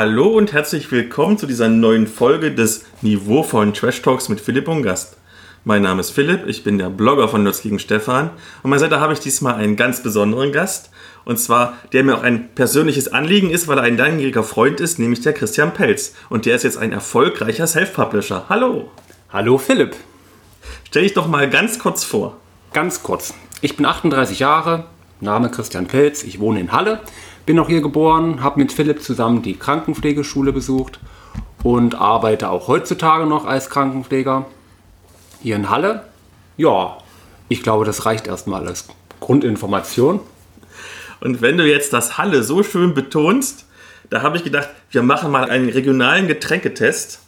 Hallo und herzlich willkommen zu dieser neuen Folge des niveauvollen Trash Talks mit Philipp und Gast. Mein Name ist Philipp, ich bin der Blogger von Nutz gegen Stefan und meiner Seite habe ich diesmal einen ganz besonderen Gast und zwar, der mir auch ein persönliches Anliegen ist, weil er ein langjähriger Freund ist, nämlich der Christian Pelz und der ist jetzt ein erfolgreicher Self-Publisher. Hallo! Hallo Philipp! Stell dich doch mal ganz kurz vor. Ganz kurz. Ich bin 38 Jahre, Name Christian Pelz, ich wohne in Halle, bin auch hier geboren, habe mit Philipp zusammen die Krankenpflegeschule besucht und arbeite auch heutzutage noch als Krankenpfleger hier in Halle. Ja, ich glaube, das reicht erstmal als Grundinformation. Und wenn du jetzt das Halle so schön betonst, da habe ich gedacht, wir machen mal einen regionalen Getränketest.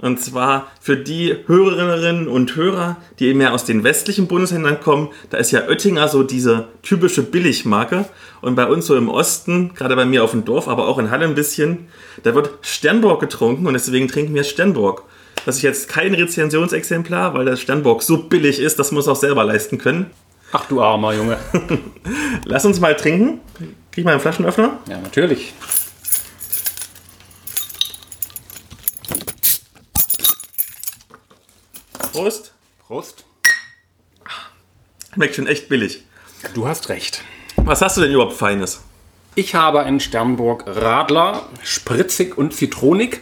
Und zwar für die Hörerinnen und Hörer, die eben ja aus den westlichen Bundesländern kommen, da ist ja Oettinger so diese typische Billigmarke. Und bei uns so im Osten, gerade bei mir auf dem Dorf, aber auch in Halle ein bisschen, da wird Sternburg getrunken und deswegen trinken wir Sternburg. Das ist jetzt kein Rezensionsexemplar, weil das Sternburg so billig ist, das muss auch selber leisten können. Ach du armer Junge. Lass uns mal trinken. Krieg ich mal einen Flaschenöffner? Ja, natürlich. Prost. Prost. Schmeckt schon echt billig. Du hast recht. Was hast du denn überhaupt Feines? Ich habe einen Sternburg Radler, spritzig und zitronig.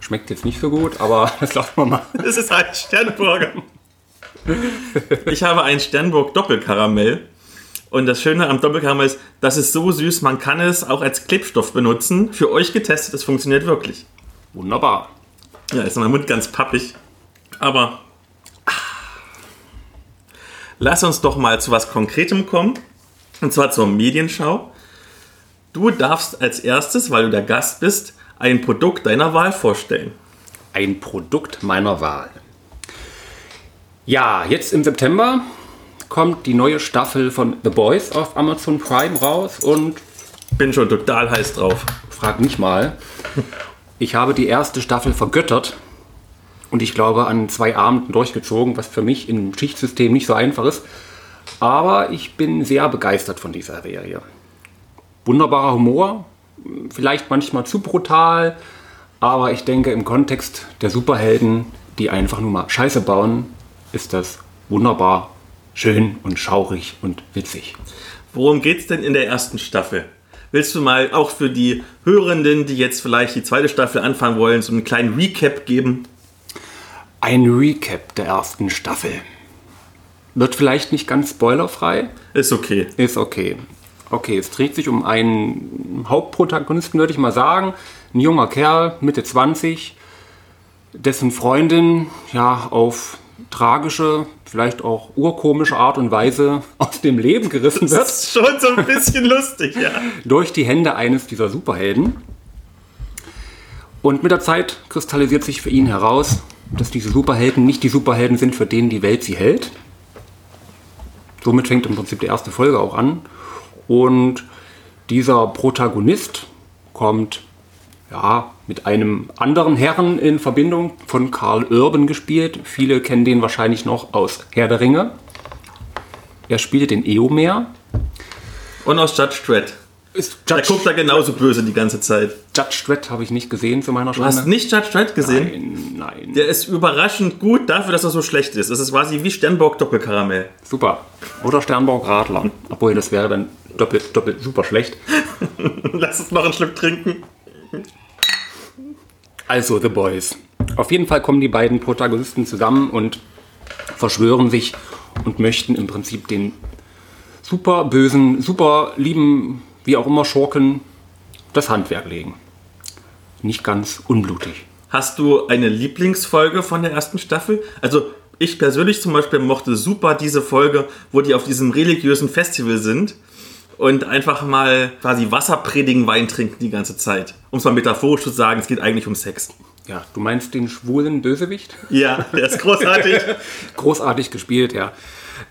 Schmeckt jetzt nicht so gut, aber das lassen wir mal. Das ist ein Sternburger. Ich habe einen Sternburg Doppelkaramell. Und das Schöne am Doppelkaramell ist, das ist so süß, man kann es auch als Klebstoff benutzen. Für euch getestet, es funktioniert wirklich. Wunderbar. Ja, ist mein Mund ganz pappig. Aber lass uns doch mal zu was Konkretem kommen. Und zwar zur Medienschau. Du darfst als erstes, weil du der Gast bist, ein Produkt deiner Wahl vorstellen. Ein Produkt meiner Wahl. Ja, jetzt im September kommt die neue Staffel von The Boys auf Amazon Prime raus und Bin schon total heiß drauf. frag mich mal. Ich habe die erste Staffel vergöttert und ich glaube an zwei Abenden durchgezogen, was für mich im Schichtsystem nicht so einfach ist. Aber ich bin sehr begeistert von dieser Serie. Wunderbarer Humor, vielleicht manchmal zu brutal, aber ich denke im Kontext der Superhelden, die einfach nur mal Scheiße bauen, ist das wunderbar, schön und schaurig und witzig. Worum geht's denn in der ersten Staffel? Willst du mal auch für die Hörenden, die jetzt vielleicht die zweite Staffel anfangen wollen, so einen kleinen Recap geben? Ein Recap der ersten Staffel. Wird vielleicht nicht ganz spoilerfrei, Ist okay. ist okay. Okay, es dreht sich um einen Hauptprotagonisten, würde ich mal sagen. Ein junger Kerl, Mitte 20, dessen Freundin ja auf tragische, vielleicht auch urkomische Art und Weise aus dem Leben gerissen wird. Das ist schon so ein bisschen lustig, ja. durch die Hände eines dieser Superhelden. Und mit der Zeit kristallisiert sich für ihn heraus, dass diese Superhelden nicht die Superhelden sind, für denen die Welt sie hält. Somit fängt im Prinzip die erste Folge auch an. Und dieser Protagonist kommt ja, mit einem anderen Herren in Verbindung, von Karl Urban gespielt. Viele kennen den wahrscheinlich noch aus Herr der Ringe. Er spielt den Eomer. Und aus Judge Dredd. Ist Der guckt da genauso böse die ganze Zeit. Judge Dredd habe ich nicht gesehen zu meiner Du hast nicht Judge Dredd gesehen? Nein, nein. Der ist überraschend gut dafür, dass er so schlecht ist. Das ist quasi wie Sternburg Doppelkaramell. Super. Oder Sternburg Radler. Obwohl, das wäre dann doppelt, doppelt super schlecht. Lass uns noch einen Schluck trinken. Also, The Boys. Auf jeden Fall kommen die beiden Protagonisten zusammen und verschwören sich und möchten im Prinzip den super bösen, super lieben, wie auch immer, Schurken das Handwerk legen. Nicht ganz unblutig. Hast du eine Lieblingsfolge von der ersten Staffel? Also ich persönlich zum Beispiel mochte super diese Folge, wo die auf diesem religiösen Festival sind und einfach mal quasi Wasser predigen, Wein trinken die ganze Zeit. Um es mal metaphorisch zu sagen, es geht eigentlich um Sex. Ja, du meinst den schwulen Bösewicht? Ja, der ist großartig. Großartig gespielt, ja.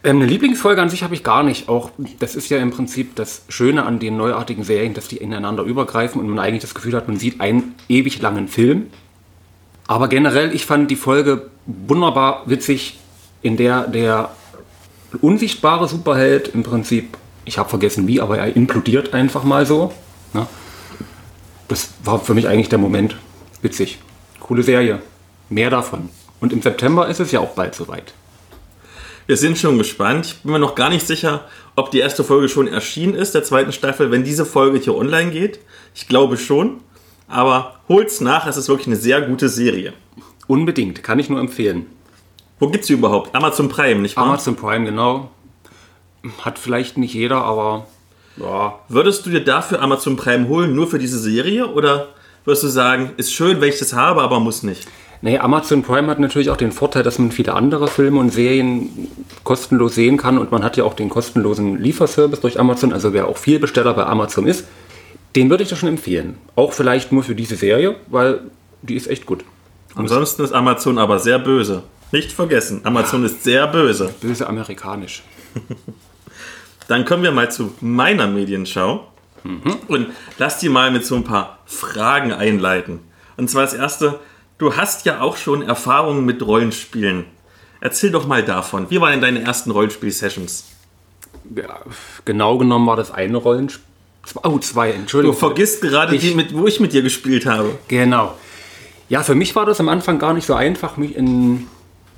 Ähm, eine Lieblingsfolge an sich habe ich gar nicht. Auch das ist ja im Prinzip das Schöne an den neuartigen Serien, dass die ineinander übergreifen und man eigentlich das Gefühl hat, man sieht einen ewig langen Film. Aber generell, ich fand die Folge wunderbar witzig, in der der unsichtbare Superheld im Prinzip, ich habe vergessen wie, aber er implodiert einfach mal so. Ne? das war für mich eigentlich der Moment. Witzig. Coole Serie. Mehr davon. Und im September ist es ja auch bald soweit. Wir sind schon gespannt. Ich bin mir noch gar nicht sicher, ob die erste Folge schon erschienen ist, der zweiten Staffel, wenn diese Folge hier online geht. Ich glaube schon. Aber holt's nach, es ist wirklich eine sehr gute Serie. Unbedingt, kann ich nur empfehlen. Wo gibt's sie überhaupt? Amazon Prime, nicht wahr? Amazon Prime, genau. Hat vielleicht nicht jeder, aber ja. Würdest du dir dafür Amazon Prime holen, nur für diese Serie? Oder würdest du sagen, ist schön, wenn ich das habe, aber muss nicht? Nee, Amazon Prime hat natürlich auch den Vorteil, dass man viele andere Filme und Serien kostenlos sehen kann und man hat ja auch den kostenlosen Lieferservice durch Amazon, also wer auch viel Besteller bei Amazon ist, den würde ich das schon empfehlen. Auch vielleicht nur für diese Serie, weil die ist echt gut. Ansonsten ist Amazon aber sehr böse. Nicht vergessen, Amazon ja. ist sehr böse. Böse amerikanisch. Dann kommen wir mal zu meiner Medienschau. Mhm. Und lass die mal mit so ein paar Fragen einleiten. Und zwar das erste, du hast ja auch schon Erfahrungen mit Rollenspielen. Erzähl doch mal davon. Wie waren deine ersten Rollenspiel-Sessions? Ja, genau genommen war das eine Rollenspiel. Oh, zwei, Entschuldigung. Du vergisst gerade ich, die, mit, wo ich mit dir gespielt habe. Genau. Ja, für mich war das am Anfang gar nicht so einfach, mich in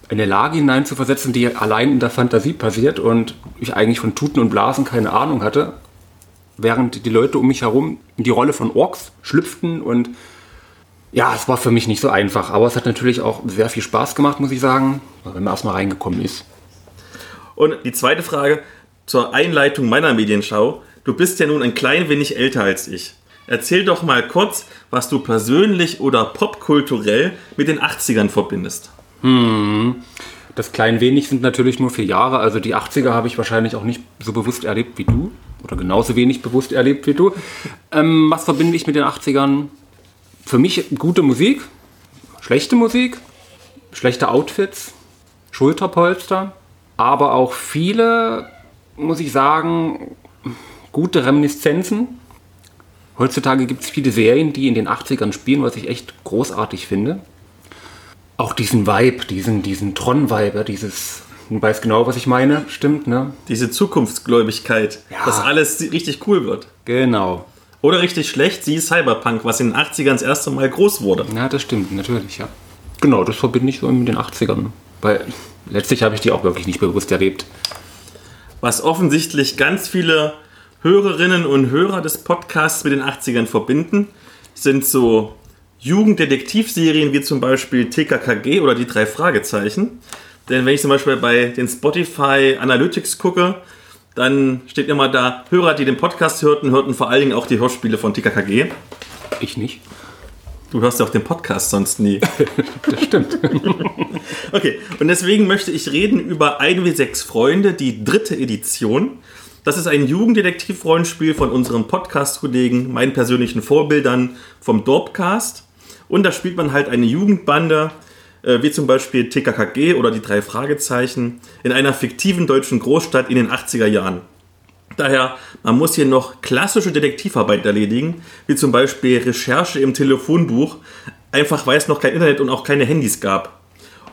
eine Lage hineinzuversetzen, die allein in der Fantasie passiert und ich eigentlich von Tuten und Blasen keine Ahnung hatte, während die Leute um mich herum in die Rolle von Orks schlüpften und ja, es war für mich nicht so einfach, aber es hat natürlich auch sehr viel Spaß gemacht, muss ich sagen, wenn man erstmal reingekommen ist. Und die zweite Frage zur Einleitung meiner Medienschau. Du bist ja nun ein klein wenig älter als ich. Erzähl doch mal kurz, was du persönlich oder popkulturell mit den 80ern verbindest. Hm. Das klein wenig sind natürlich nur vier Jahre, also die 80er habe ich wahrscheinlich auch nicht so bewusst erlebt wie du. Oder genauso wenig bewusst erlebt wie du. Ähm, was verbinde ich mit den 80ern? Für mich gute Musik, schlechte Musik, schlechte Outfits, Schulterpolster, aber auch viele, muss ich sagen, gute Reminiszenzen. Heutzutage gibt es viele Serien, die in den 80ern spielen, was ich echt großartig finde auch diesen Vibe, diesen, diesen Tron-Vibe, dieses, du weißt genau, was ich meine, stimmt, ne? Diese Zukunftsgläubigkeit, ja. dass alles richtig cool wird. Genau. Oder richtig schlecht, sie Cyberpunk, was in den 80ern das erste Mal groß wurde. Ja, das stimmt, natürlich, ja. Genau, das verbinde ich so mit den 80ern. Weil letztlich habe ich die auch wirklich nicht bewusst erlebt. Was offensichtlich ganz viele Hörerinnen und Hörer des Podcasts mit den 80ern verbinden, sind so Jugenddetektivserien wie zum Beispiel TKKG oder die drei Fragezeichen. Denn wenn ich zum Beispiel bei den Spotify Analytics gucke, dann steht immer da, Hörer, die den Podcast hörten, hörten vor allen Dingen auch die Hörspiele von TKKG. Ich nicht. Du hörst ja auch den Podcast sonst nie. das stimmt. okay, und deswegen möchte ich reden über 1W6 Freunde, die dritte Edition. Das ist ein Jugenddetektiv-Rollenspiel von unseren Podcast-Kollegen, meinen persönlichen Vorbildern vom Dorpcast. Und da spielt man halt eine Jugendbande, wie zum Beispiel TKKG oder die drei Fragezeichen, in einer fiktiven deutschen Großstadt in den 80er Jahren. Daher, man muss hier noch klassische Detektivarbeit erledigen, wie zum Beispiel Recherche im Telefonbuch, einfach weil es noch kein Internet und auch keine Handys gab.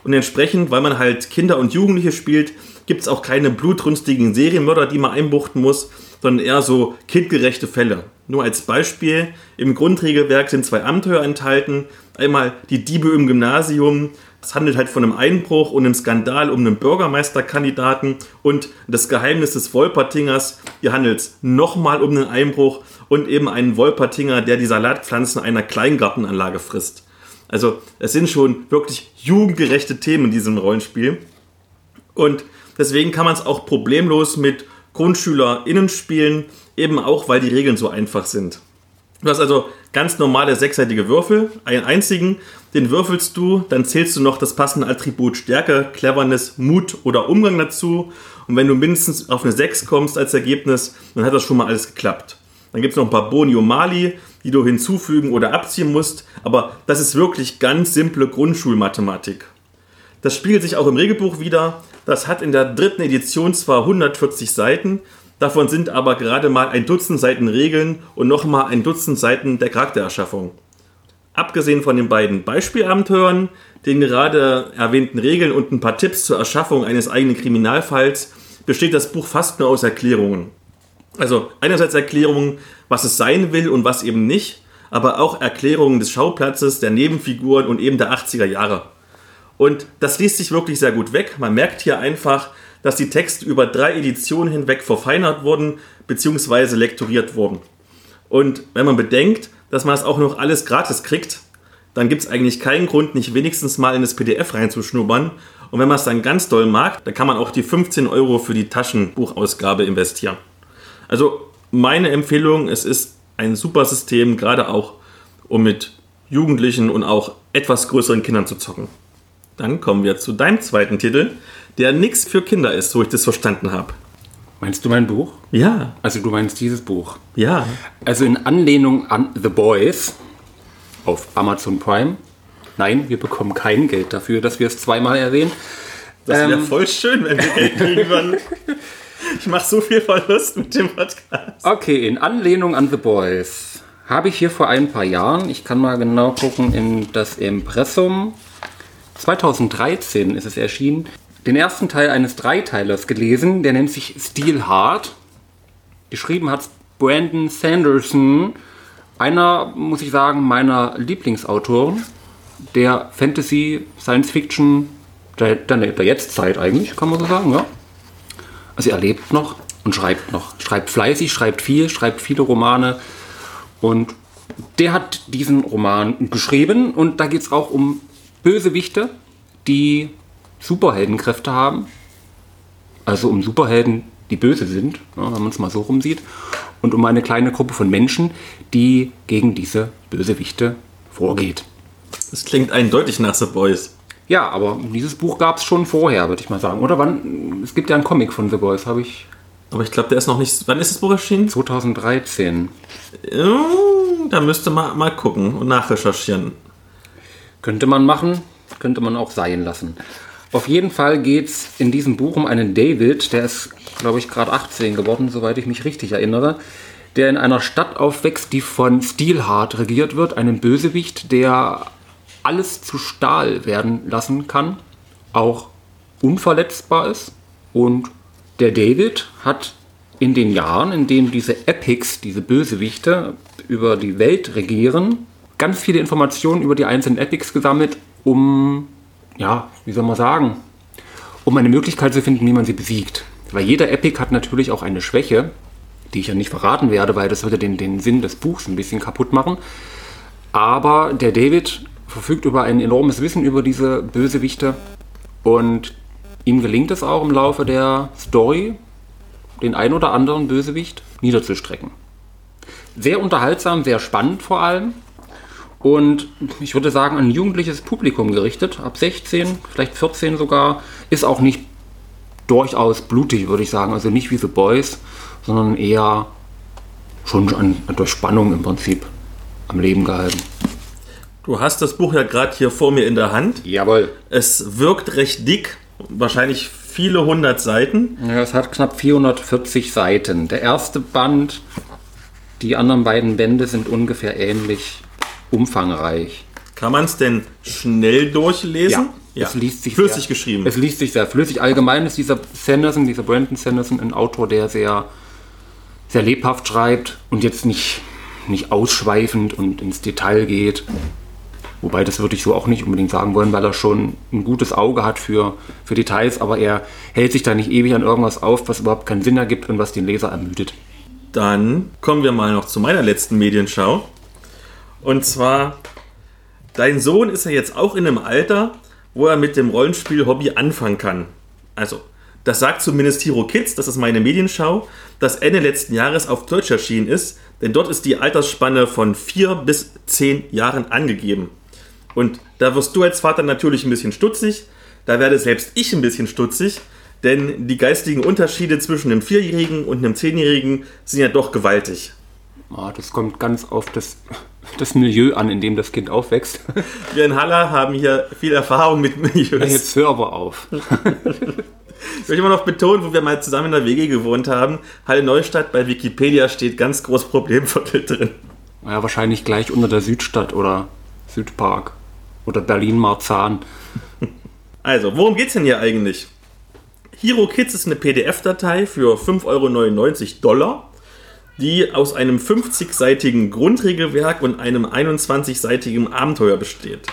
Und entsprechend, weil man halt Kinder und Jugendliche spielt, gibt es auch keine blutrünstigen Serienmörder, die man einbuchten muss, sondern eher so kindgerechte Fälle. Nur als Beispiel, im Grundregelwerk sind zwei Abenteuer enthalten. Einmal die Diebe im Gymnasium. Es handelt halt von einem Einbruch und einem Skandal um einen Bürgermeisterkandidaten und das Geheimnis des Wolpertingers. Hier handelt es nochmal um einen Einbruch und eben einen Wolpertinger, der die Salatpflanzen einer Kleingartenanlage frisst. Also es sind schon wirklich jugendgerechte Themen in diesem Rollenspiel. Und deswegen kann man es auch problemlos mit GrundschülerInnen spielen, eben auch, weil die Regeln so einfach sind. Du hast also ganz normale sechsseitige Würfel, einen einzigen, den würfelst du, dann zählst du noch das passende Attribut Stärke, Cleverness, Mut oder Umgang dazu. Und wenn du mindestens auf eine 6 kommst als Ergebnis, dann hat das schon mal alles geklappt. Dann gibt es noch ein paar Boni und Mali, die du hinzufügen oder abziehen musst, aber das ist wirklich ganz simple Grundschulmathematik. Das spiegelt sich auch im Regelbuch wieder. Das hat in der dritten Edition zwar 140 Seiten, davon sind aber gerade mal ein Dutzend Seiten Regeln und nochmal ein Dutzend Seiten der Charaktererschaffung. Abgesehen von den beiden Beispielabenteuern, den gerade erwähnten Regeln und ein paar Tipps zur Erschaffung eines eigenen Kriminalfalls, besteht das Buch fast nur aus Erklärungen. Also einerseits Erklärungen, was es sein will und was eben nicht, aber auch Erklärungen des Schauplatzes, der Nebenfiguren und eben der 80er Jahre. Und das liest sich wirklich sehr gut weg. Man merkt hier einfach, dass die Texte über drei Editionen hinweg verfeinert wurden bzw. lektoriert wurden. Und wenn man bedenkt, dass man das auch noch alles gratis kriegt, dann gibt es eigentlich keinen Grund, nicht wenigstens mal in das PDF reinzuschnuppern. Und wenn man es dann ganz doll mag, dann kann man auch die 15 Euro für die Taschenbuchausgabe investieren. Also meine Empfehlung, es ist ein super System, gerade auch um mit Jugendlichen und auch etwas größeren Kindern zu zocken. Dann kommen wir zu deinem zweiten Titel, der nichts für Kinder ist, so ich das verstanden habe. Meinst du mein Buch? Ja. Also du meinst dieses Buch? Ja. Also in Anlehnung an The Boys auf Amazon Prime. Nein, wir bekommen kein Geld dafür, dass wir es zweimal erwähnen. Das wäre ähm, voll schön, wenn wir Geld kriegen würden. Ich mache so viel Verlust mit dem Podcast. Okay, in Anlehnung an The Boys habe ich hier vor ein paar Jahren, ich kann mal genau gucken, in das Impressum 2013 ist es erschienen, den ersten Teil eines Dreiteilers gelesen, der nennt sich Steel Heart. Geschrieben hat Brandon Sanderson, einer, muss ich sagen, meiner Lieblingsautoren der Fantasy, Science Fiction der, der, der Jetztzeit eigentlich, kann man so sagen, ja. Also er lebt noch und schreibt noch. Schreibt fleißig, schreibt viel, schreibt viele Romane. Und der hat diesen Roman geschrieben und da geht es auch um Bösewichte, die Superheldenkräfte haben. Also um Superhelden, die böse sind, ja, wenn man es mal so rumsieht. Und um eine kleine Gruppe von Menschen, die gegen diese Bösewichte vorgeht. Das klingt eindeutig nach The Boys. Ja, aber dieses Buch gab es schon vorher, würde ich mal sagen. Oder wann? Es gibt ja einen Comic von The Boys, habe ich. Aber ich glaube, der ist noch nicht. Wann ist das Buch erschienen? 2013. da müsste man mal gucken und nachrecherchieren. Könnte man machen, könnte man auch sein lassen. Auf jeden Fall geht es in diesem Buch um einen David, der ist, glaube ich, gerade 18 geworden, soweit ich mich richtig erinnere, der in einer Stadt aufwächst, die von Steelheart regiert wird, einem Bösewicht, der alles zu Stahl werden lassen kann, auch unverletzbar ist. Und der David hat in den Jahren, in denen diese Epics, diese Bösewichte über die Welt regieren, ganz viele Informationen über die einzelnen Epics gesammelt, um ja, wie soll man sagen, um eine Möglichkeit zu finden, wie man sie besiegt. Weil jeder Epic hat natürlich auch eine Schwäche, die ich ja nicht verraten werde, weil das würde den, den Sinn des Buchs ein bisschen kaputt machen. Aber der David verfügt über ein enormes Wissen über diese Bösewichte und ihm gelingt es auch im Laufe der Story, den ein oder anderen Bösewicht niederzustrecken. Sehr unterhaltsam, sehr spannend vor allem und ich würde sagen, ein jugendliches Publikum gerichtet, ab 16, vielleicht 14 sogar, ist auch nicht durchaus blutig, würde ich sagen. Also nicht wie The Boys, sondern eher schon an, durch Spannung im Prinzip am Leben gehalten. Du hast das Buch ja gerade hier vor mir in der Hand. Jawohl. Es wirkt recht dick, wahrscheinlich viele hundert Seiten. Ja, es hat knapp 440 Seiten. Der erste Band, die anderen beiden Bände sind ungefähr ähnlich umfangreich. Kann man es denn schnell durchlesen? Ja, ja. es liest sich flüssig sehr, geschrieben. Es liest sich sehr flüssig. Allgemein ist dieser Sanderson, dieser Brandon Sanderson, ein Autor, der sehr, sehr lebhaft schreibt und jetzt nicht, nicht ausschweifend und ins Detail geht. Wobei das würde ich so auch nicht unbedingt sagen wollen, weil er schon ein gutes Auge hat für, für Details, aber er hält sich da nicht ewig an irgendwas auf, was überhaupt keinen Sinn ergibt und was den Leser ermüdet. Dann kommen wir mal noch zu meiner letzten Medienschau. Und zwar, dein Sohn ist ja jetzt auch in einem Alter, wo er mit dem Rollenspiel-Hobby anfangen kann. Also, das sagt zumindest Hero Kids, das ist meine Medienschau, das Ende letzten Jahres auf Deutsch erschienen ist, denn dort ist die Altersspanne von 4 bis 10 Jahren angegeben. Und da wirst du als Vater natürlich ein bisschen stutzig, da werde selbst ich ein bisschen stutzig, denn die geistigen Unterschiede zwischen einem Vierjährigen und einem Zehnjährigen sind ja doch gewaltig. Ah, das kommt ganz auf das das Milieu an, in dem das Kind aufwächst. Wir in Halle haben hier viel Erfahrung mit Milieus. Jetzt hör aber auf. Ich will immer noch betonen, wo wir mal zusammen in der WG gewohnt haben, Halle Neustadt bei Wikipedia steht ganz groß Problemviertel drin. Ja, wahrscheinlich gleich unter der Südstadt oder Südpark oder Berlin-Marzahn. Also, worum geht's denn hier eigentlich? Hero Kids ist eine PDF-Datei für 5,99 Euro Dollar die aus einem 50-seitigen Grundregelwerk und einem 21-seitigen Abenteuer besteht.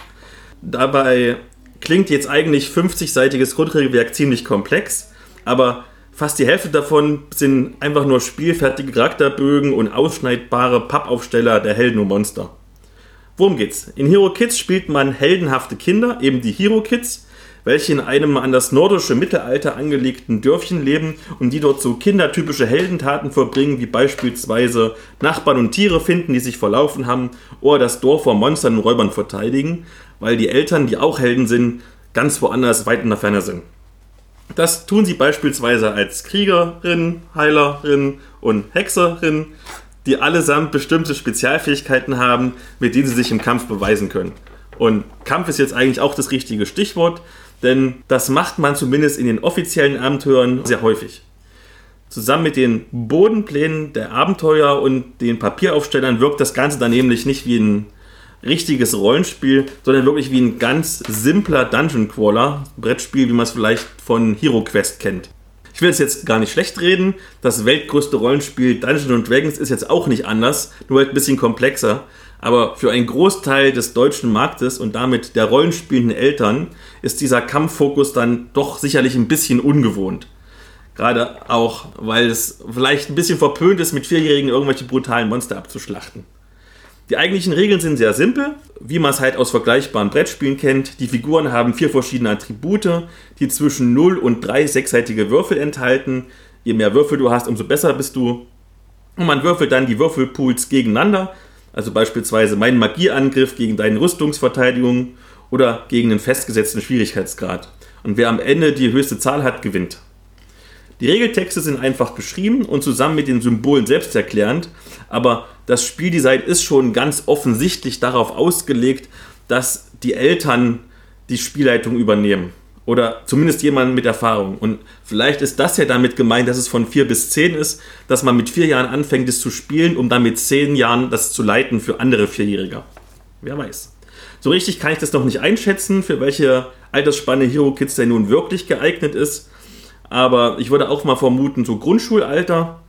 Dabei klingt jetzt eigentlich 50-seitiges Grundregelwerk ziemlich komplex, aber fast die Hälfte davon sind einfach nur spielfertige Charakterbögen und ausschneidbare Pappaufsteller der Helden und Monster. Worum geht's? In Hero Kids spielt man heldenhafte Kinder, eben die Hero Kids, welche in einem an das nordische Mittelalter angelegten Dörfchen leben und die dort so kindertypische Heldentaten vollbringen, wie beispielsweise Nachbarn und Tiere finden, die sich verlaufen haben, oder das Dorf vor Monstern und Räubern verteidigen, weil die Eltern, die auch Helden sind, ganz woanders weit in der Ferne sind. Das tun sie beispielsweise als Kriegerin, Heilerin und Hexerin, die allesamt bestimmte Spezialfähigkeiten haben, mit denen sie sich im Kampf beweisen können. Und Kampf ist jetzt eigentlich auch das richtige Stichwort, denn das macht man zumindest in den offiziellen Abenteuern sehr häufig. Zusammen mit den Bodenplänen der Abenteuer und den Papieraufstellern wirkt das Ganze dann nämlich nicht wie ein richtiges Rollenspiel, sondern wirklich wie ein ganz simpler Dungeon Crawler, Brettspiel, wie man es vielleicht von Hero Quest kennt. Ich will es jetzt gar nicht schlecht reden. Das weltgrößte Rollenspiel Dungeons Dragons ist jetzt auch nicht anders, nur halt ein bisschen komplexer. Aber für einen Großteil des deutschen Marktes und damit der rollenspielenden Eltern ist dieser Kampffokus dann doch sicherlich ein bisschen ungewohnt. Gerade auch, weil es vielleicht ein bisschen verpönt ist, mit Vierjährigen irgendwelche brutalen Monster abzuschlachten. Die eigentlichen Regeln sind sehr simpel, wie man es halt aus vergleichbaren Brettspielen kennt. Die Figuren haben vier verschiedene Attribute, die zwischen 0 und 3 sechsseitige Würfel enthalten. Je mehr Würfel du hast, umso besser bist du. Und man würfelt dann die Würfelpools gegeneinander, also beispielsweise meinen Magieangriff gegen deine Rüstungsverteidigung oder gegen einen festgesetzten Schwierigkeitsgrad. Und wer am Ende die höchste Zahl hat, gewinnt. Die Regeltexte sind einfach geschrieben und zusammen mit den Symbolen selbsterklärend, aber das Spieldesign ist schon ganz offensichtlich darauf ausgelegt, dass die Eltern die Spielleitung übernehmen. Oder zumindest jemand mit Erfahrung. Und vielleicht ist das ja damit gemeint, dass es von vier bis zehn ist, dass man mit vier Jahren anfängt, es zu spielen, um dann mit zehn Jahren das zu leiten für andere Vierjährige. Wer weiß. So richtig kann ich das noch nicht einschätzen, für welche Altersspanne Hero Kids denn nun wirklich geeignet ist. Aber ich würde auch mal vermuten, so Grundschulalter.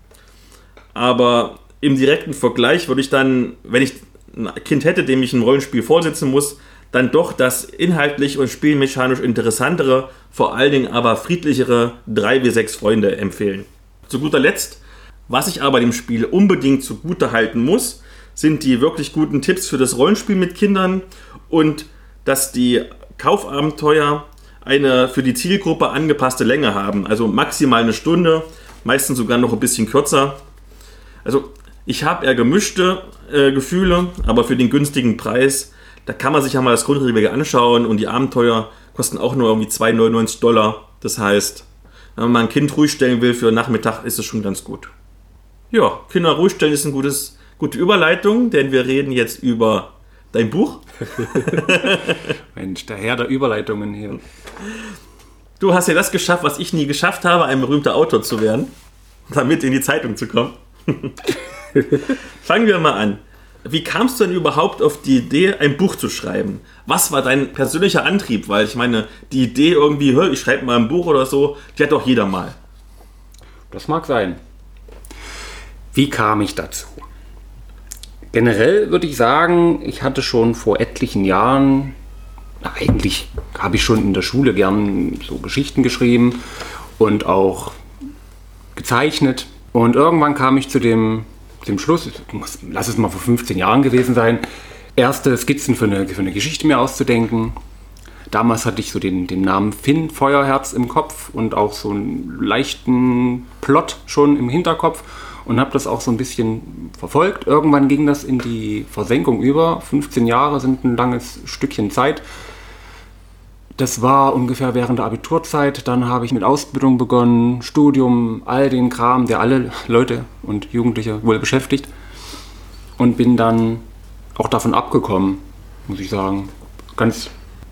Aber im direkten Vergleich würde ich dann, wenn ich ein Kind hätte, dem ich ein Rollenspiel vorsetzen muss, dann doch das inhaltlich und spielmechanisch interessantere, vor allen Dingen aber friedlichere 3 wie 6 Freunde empfehlen. Zu guter Letzt, was ich aber dem Spiel unbedingt zugute halten muss, sind die wirklich guten Tipps für das Rollenspiel mit Kindern und dass die Kaufabenteuer eine für die Zielgruppe angepasste Länge haben. Also maximal eine Stunde, meistens sogar noch ein bisschen kürzer. Also ich habe eher gemischte äh, Gefühle, aber für den günstigen Preis, da kann man sich ja mal das Grundregelwerk anschauen und die Abenteuer kosten auch nur irgendwie 2,99 Dollar. Das heißt, wenn man mal ein Kind ruhig stellen will für Nachmittag, ist es schon ganz gut. Ja, Kinder ruhig stellen ist eine gutes, gute Überleitung, denn wir reden jetzt über dein Buch. Mensch, der Herr der Überleitungen hier. Du hast ja das geschafft, was ich nie geschafft habe, ein berühmter Autor zu werden, damit in die Zeitung zu kommen. Fangen wir mal an. Wie kamst du denn überhaupt auf die Idee, ein Buch zu schreiben? Was war dein persönlicher Antrieb? Weil ich meine, die Idee irgendwie, ich schreibe mal ein Buch oder so, die hat doch jeder mal. Das mag sein. Wie kam ich dazu? Generell würde ich sagen, ich hatte schon vor etlichen Jahren, eigentlich habe ich schon in der Schule gern so Geschichten geschrieben und auch gezeichnet. Und irgendwann kam ich zu dem, dem Schluss, muss, lass es mal vor 15 Jahren gewesen sein, erste Skizzen für eine, für eine Geschichte mir auszudenken. Damals hatte ich so den, den Namen Finn Feuerherz im Kopf und auch so einen leichten Plot schon im Hinterkopf und habe das auch so ein bisschen verfolgt. Irgendwann ging das in die Versenkung über. 15 Jahre sind ein langes Stückchen Zeit. Das war ungefähr während der Abiturzeit. Dann habe ich mit Ausbildung begonnen, Studium, all den Kram, der alle Leute und Jugendliche wohl beschäftigt. Und bin dann auch davon abgekommen, muss ich sagen. Ganz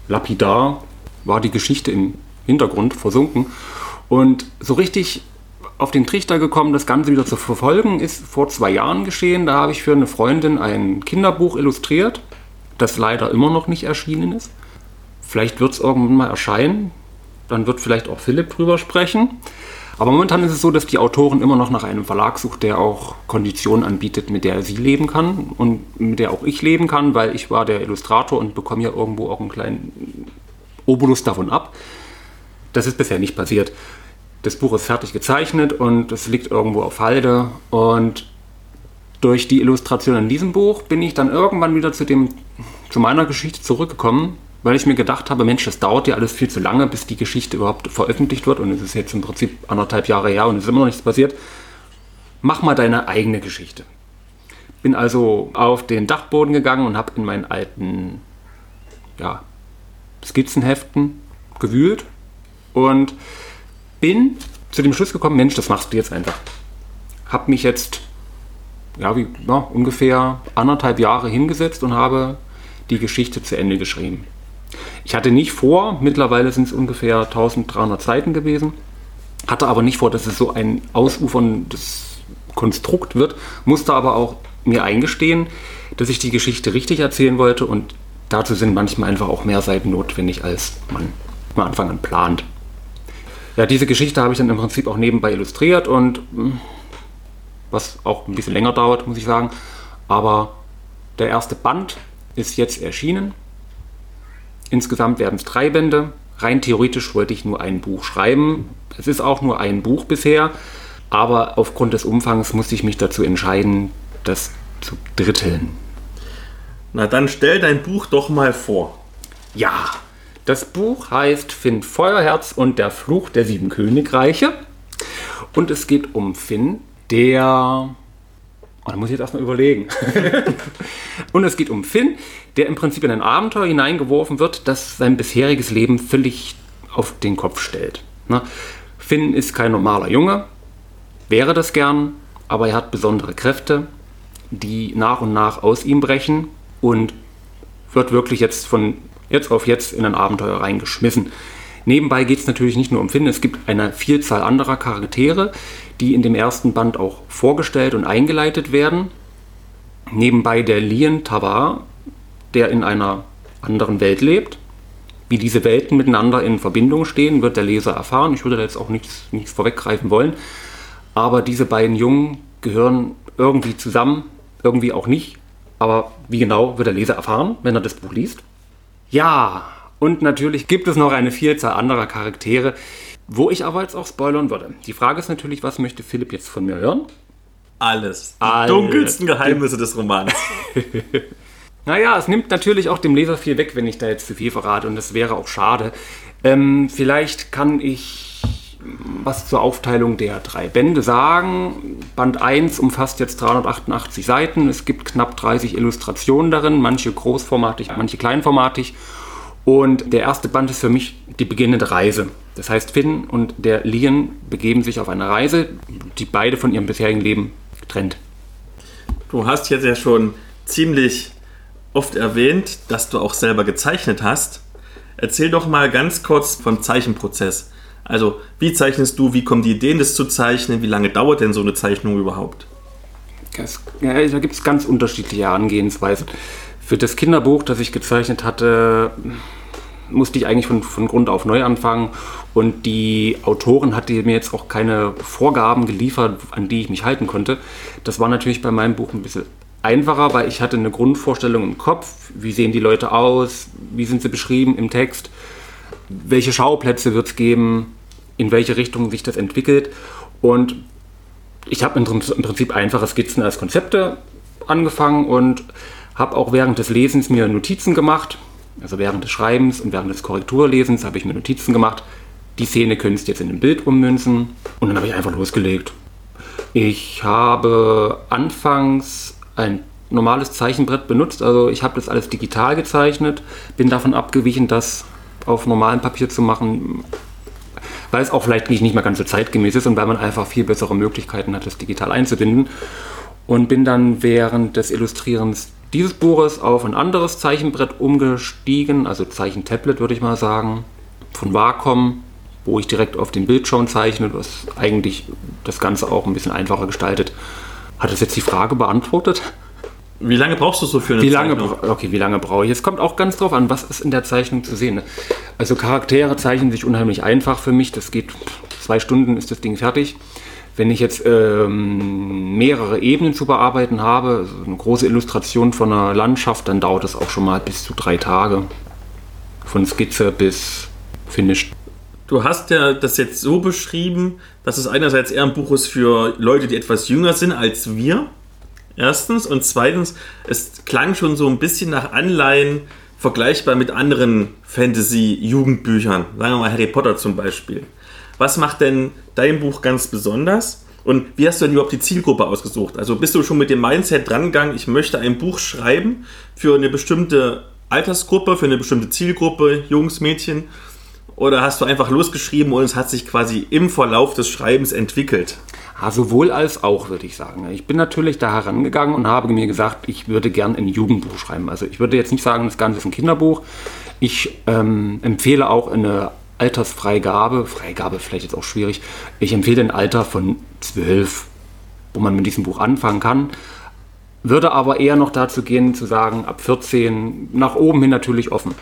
lapidar war die Geschichte im Hintergrund versunken. Und so richtig auf den Trichter gekommen, das Ganze wieder zu verfolgen, ist vor zwei Jahren geschehen. Da habe ich für eine Freundin ein Kinderbuch illustriert, das leider immer noch nicht erschienen ist. Vielleicht wird es irgendwann mal erscheinen. Dann wird vielleicht auch Philipp drüber sprechen. Aber momentan ist es so, dass die Autorin immer noch nach einem Verlag sucht, der auch Konditionen anbietet, mit der sie leben kann und mit der auch ich leben kann, weil ich war der Illustrator und bekomme ja irgendwo auch einen kleinen Obolus davon ab. Das ist bisher nicht passiert. Das Buch ist fertig gezeichnet und es liegt irgendwo auf Halde und durch die Illustration in diesem Buch bin ich dann irgendwann wieder zu, dem, zu meiner Geschichte zurückgekommen, weil ich mir gedacht habe, Mensch, das dauert ja alles viel zu lange, bis die Geschichte überhaupt veröffentlicht wird und es ist jetzt im Prinzip anderthalb Jahre her und es ist immer noch nichts passiert. Mach mal deine eigene Geschichte. Bin also auf den Dachboden gegangen und habe in meinen alten ja, Skizzenheften gewühlt und bin zu dem Schluss gekommen, Mensch, das machst du jetzt einfach. Hab mich jetzt ja, wie, ja, ungefähr anderthalb Jahre hingesetzt und habe die Geschichte zu Ende geschrieben. Ich hatte nicht vor, mittlerweile sind es ungefähr 1300 Seiten gewesen, hatte aber nicht vor, dass es so ein ausuferndes Konstrukt wird, musste aber auch mir eingestehen, dass ich die Geschichte richtig erzählen wollte und dazu sind manchmal einfach auch mehr Seiten notwendig, als man am Anfang an plant. Ja, diese Geschichte habe ich dann im Prinzip auch nebenbei illustriert und hm, was auch ein bisschen länger dauert, muss ich sagen. Aber der erste Band ist jetzt erschienen. Insgesamt werden es drei Bände. Rein theoretisch wollte ich nur ein Buch schreiben. Es ist auch nur ein Buch bisher, aber aufgrund des Umfangs musste ich mich dazu entscheiden, das zu dritteln. Na dann stell dein Buch doch mal vor. Ja, das Buch heißt Finn Feuerherz und der Fluch der sieben Königreiche. Und es geht um Finn, der. Oh, da muss ich jetzt erstmal überlegen. und es geht um Finn, der im Prinzip in ein Abenteuer hineingeworfen wird, das sein bisheriges Leben völlig auf den Kopf stellt. Ne? Finn ist kein normaler Junge, wäre das gern, aber er hat besondere Kräfte, die nach und nach aus ihm brechen und wird wirklich jetzt von jetzt auf jetzt in ein Abenteuer reingeschmissen. Nebenbei geht es natürlich nicht nur um Finn, es gibt eine Vielzahl anderer Charaktere, die in dem ersten Band auch vorgestellt und eingeleitet werden. Nebenbei der Lien Tavar, der in einer anderen Welt lebt. Wie diese Welten miteinander in Verbindung stehen, wird der Leser erfahren. Ich würde da jetzt auch nichts, nichts vorweggreifen wollen. Aber diese beiden Jungen gehören irgendwie zusammen, irgendwie auch nicht. Aber wie genau wird der Leser erfahren, wenn er das Buch liest? Ja, und natürlich gibt es noch eine Vielzahl anderer Charaktere, wo ich aber jetzt auch spoilern würde. Die Frage ist natürlich, was möchte Philipp jetzt von mir hören? Alles. Die Alles. dunkelsten Geheimnisse des Romans. naja, es nimmt natürlich auch dem Leser viel weg, wenn ich da jetzt zu viel verrate und das wäre auch schade. Ähm, vielleicht kann ich was zur Aufteilung der drei Bände sagen. Band 1 umfasst jetzt 388 Seiten. Es gibt knapp 30 Illustrationen darin, manche großformatig, manche kleinformatig. Und der erste Band ist für mich die beginnende Reise. Das heißt, Finn und der Lian begeben sich auf eine Reise, die beide von ihrem bisherigen Leben trennt. Du hast jetzt ja schon ziemlich oft erwähnt, dass du auch selber gezeichnet hast. Erzähl doch mal ganz kurz vom Zeichenprozess. Also, wie zeichnest du, wie kommen die Ideen, das zu zeichnen, wie lange dauert denn so eine Zeichnung überhaupt? Das, ja, da gibt es ganz unterschiedliche Herangehensweisen. Für das Kinderbuch, das ich gezeichnet hatte, musste ich eigentlich von, von Grund auf neu anfangen. Und die Autorin hatte mir jetzt auch keine Vorgaben geliefert, an die ich mich halten konnte. Das war natürlich bei meinem Buch ein bisschen einfacher, weil ich hatte eine Grundvorstellung im Kopf, wie sehen die Leute aus, wie sind sie beschrieben im Text, welche Schauplätze wird es geben, in welche Richtung sich das entwickelt? Und ich habe im Prinzip einfache Skizzen als Konzepte angefangen und habe auch während des Lesens mir Notizen gemacht, also während des Schreibens und während des Korrekturlesens habe ich mir Notizen gemacht. Die Szene könntest du jetzt in ein Bild ummünzen. Und dann habe ich einfach losgelegt. Ich habe anfangs ein normales Zeichenbrett benutzt. Also ich habe das alles digital gezeichnet. Bin davon abgewichen, das auf normalem Papier zu machen, weil es auch vielleicht nicht, mehr ganz so zeitgemäß ist und weil man einfach viel bessere Möglichkeiten hat, das digital einzubinden. Und bin dann während des Illustrierens dieses Buches auf ein anderes Zeichenbrett umgestiegen, also Zeichentablet würde ich mal sagen, von Wacom, wo ich direkt auf dem Bildschirm zeichne, was eigentlich das Ganze auch ein bisschen einfacher gestaltet. Hat das jetzt die Frage beantwortet? Wie lange brauchst du so für eine wie lange, Zeichnung? Okay, wie lange brauche ich? Es kommt auch ganz drauf an, was ist in der Zeichnung zu sehen. Also Charaktere zeichnen sich unheimlich einfach für mich. Das geht zwei Stunden ist das Ding fertig. Wenn ich jetzt ähm, mehrere Ebenen zu bearbeiten habe, also eine große Illustration von einer Landschaft, dann dauert es auch schon mal bis zu drei Tage. Von Skizze bis Finished. Du hast ja das jetzt so beschrieben, dass es einerseits eher ein Buch ist für Leute, die etwas jünger sind als wir. Erstens. Und zweitens, es klang schon so ein bisschen nach Anleihen vergleichbar mit anderen Fantasy-Jugendbüchern. Sagen wir mal Harry Potter zum Beispiel. Was macht denn dein Buch ganz besonders? Und wie hast du denn überhaupt die Zielgruppe ausgesucht? Also bist du schon mit dem Mindset drangegangen, ich möchte ein Buch schreiben für eine bestimmte Altersgruppe, für eine bestimmte Zielgruppe, Jungs, Mädchen? Oder hast du einfach losgeschrieben und es hat sich quasi im Verlauf des Schreibens entwickelt? Ja, sowohl als auch, würde ich sagen. Ich bin natürlich da herangegangen und habe mir gesagt, ich würde gern ein Jugendbuch schreiben. Also ich würde jetzt nicht sagen, das Ganze ist ein Kinderbuch. Ich ähm, empfehle auch eine Altersfreigabe, Freigabe vielleicht jetzt auch schwierig, ich empfehle ein Alter von 12, wo man mit diesem Buch anfangen kann. Würde aber eher noch dazu gehen, zu sagen, ab 14 nach oben hin natürlich offen.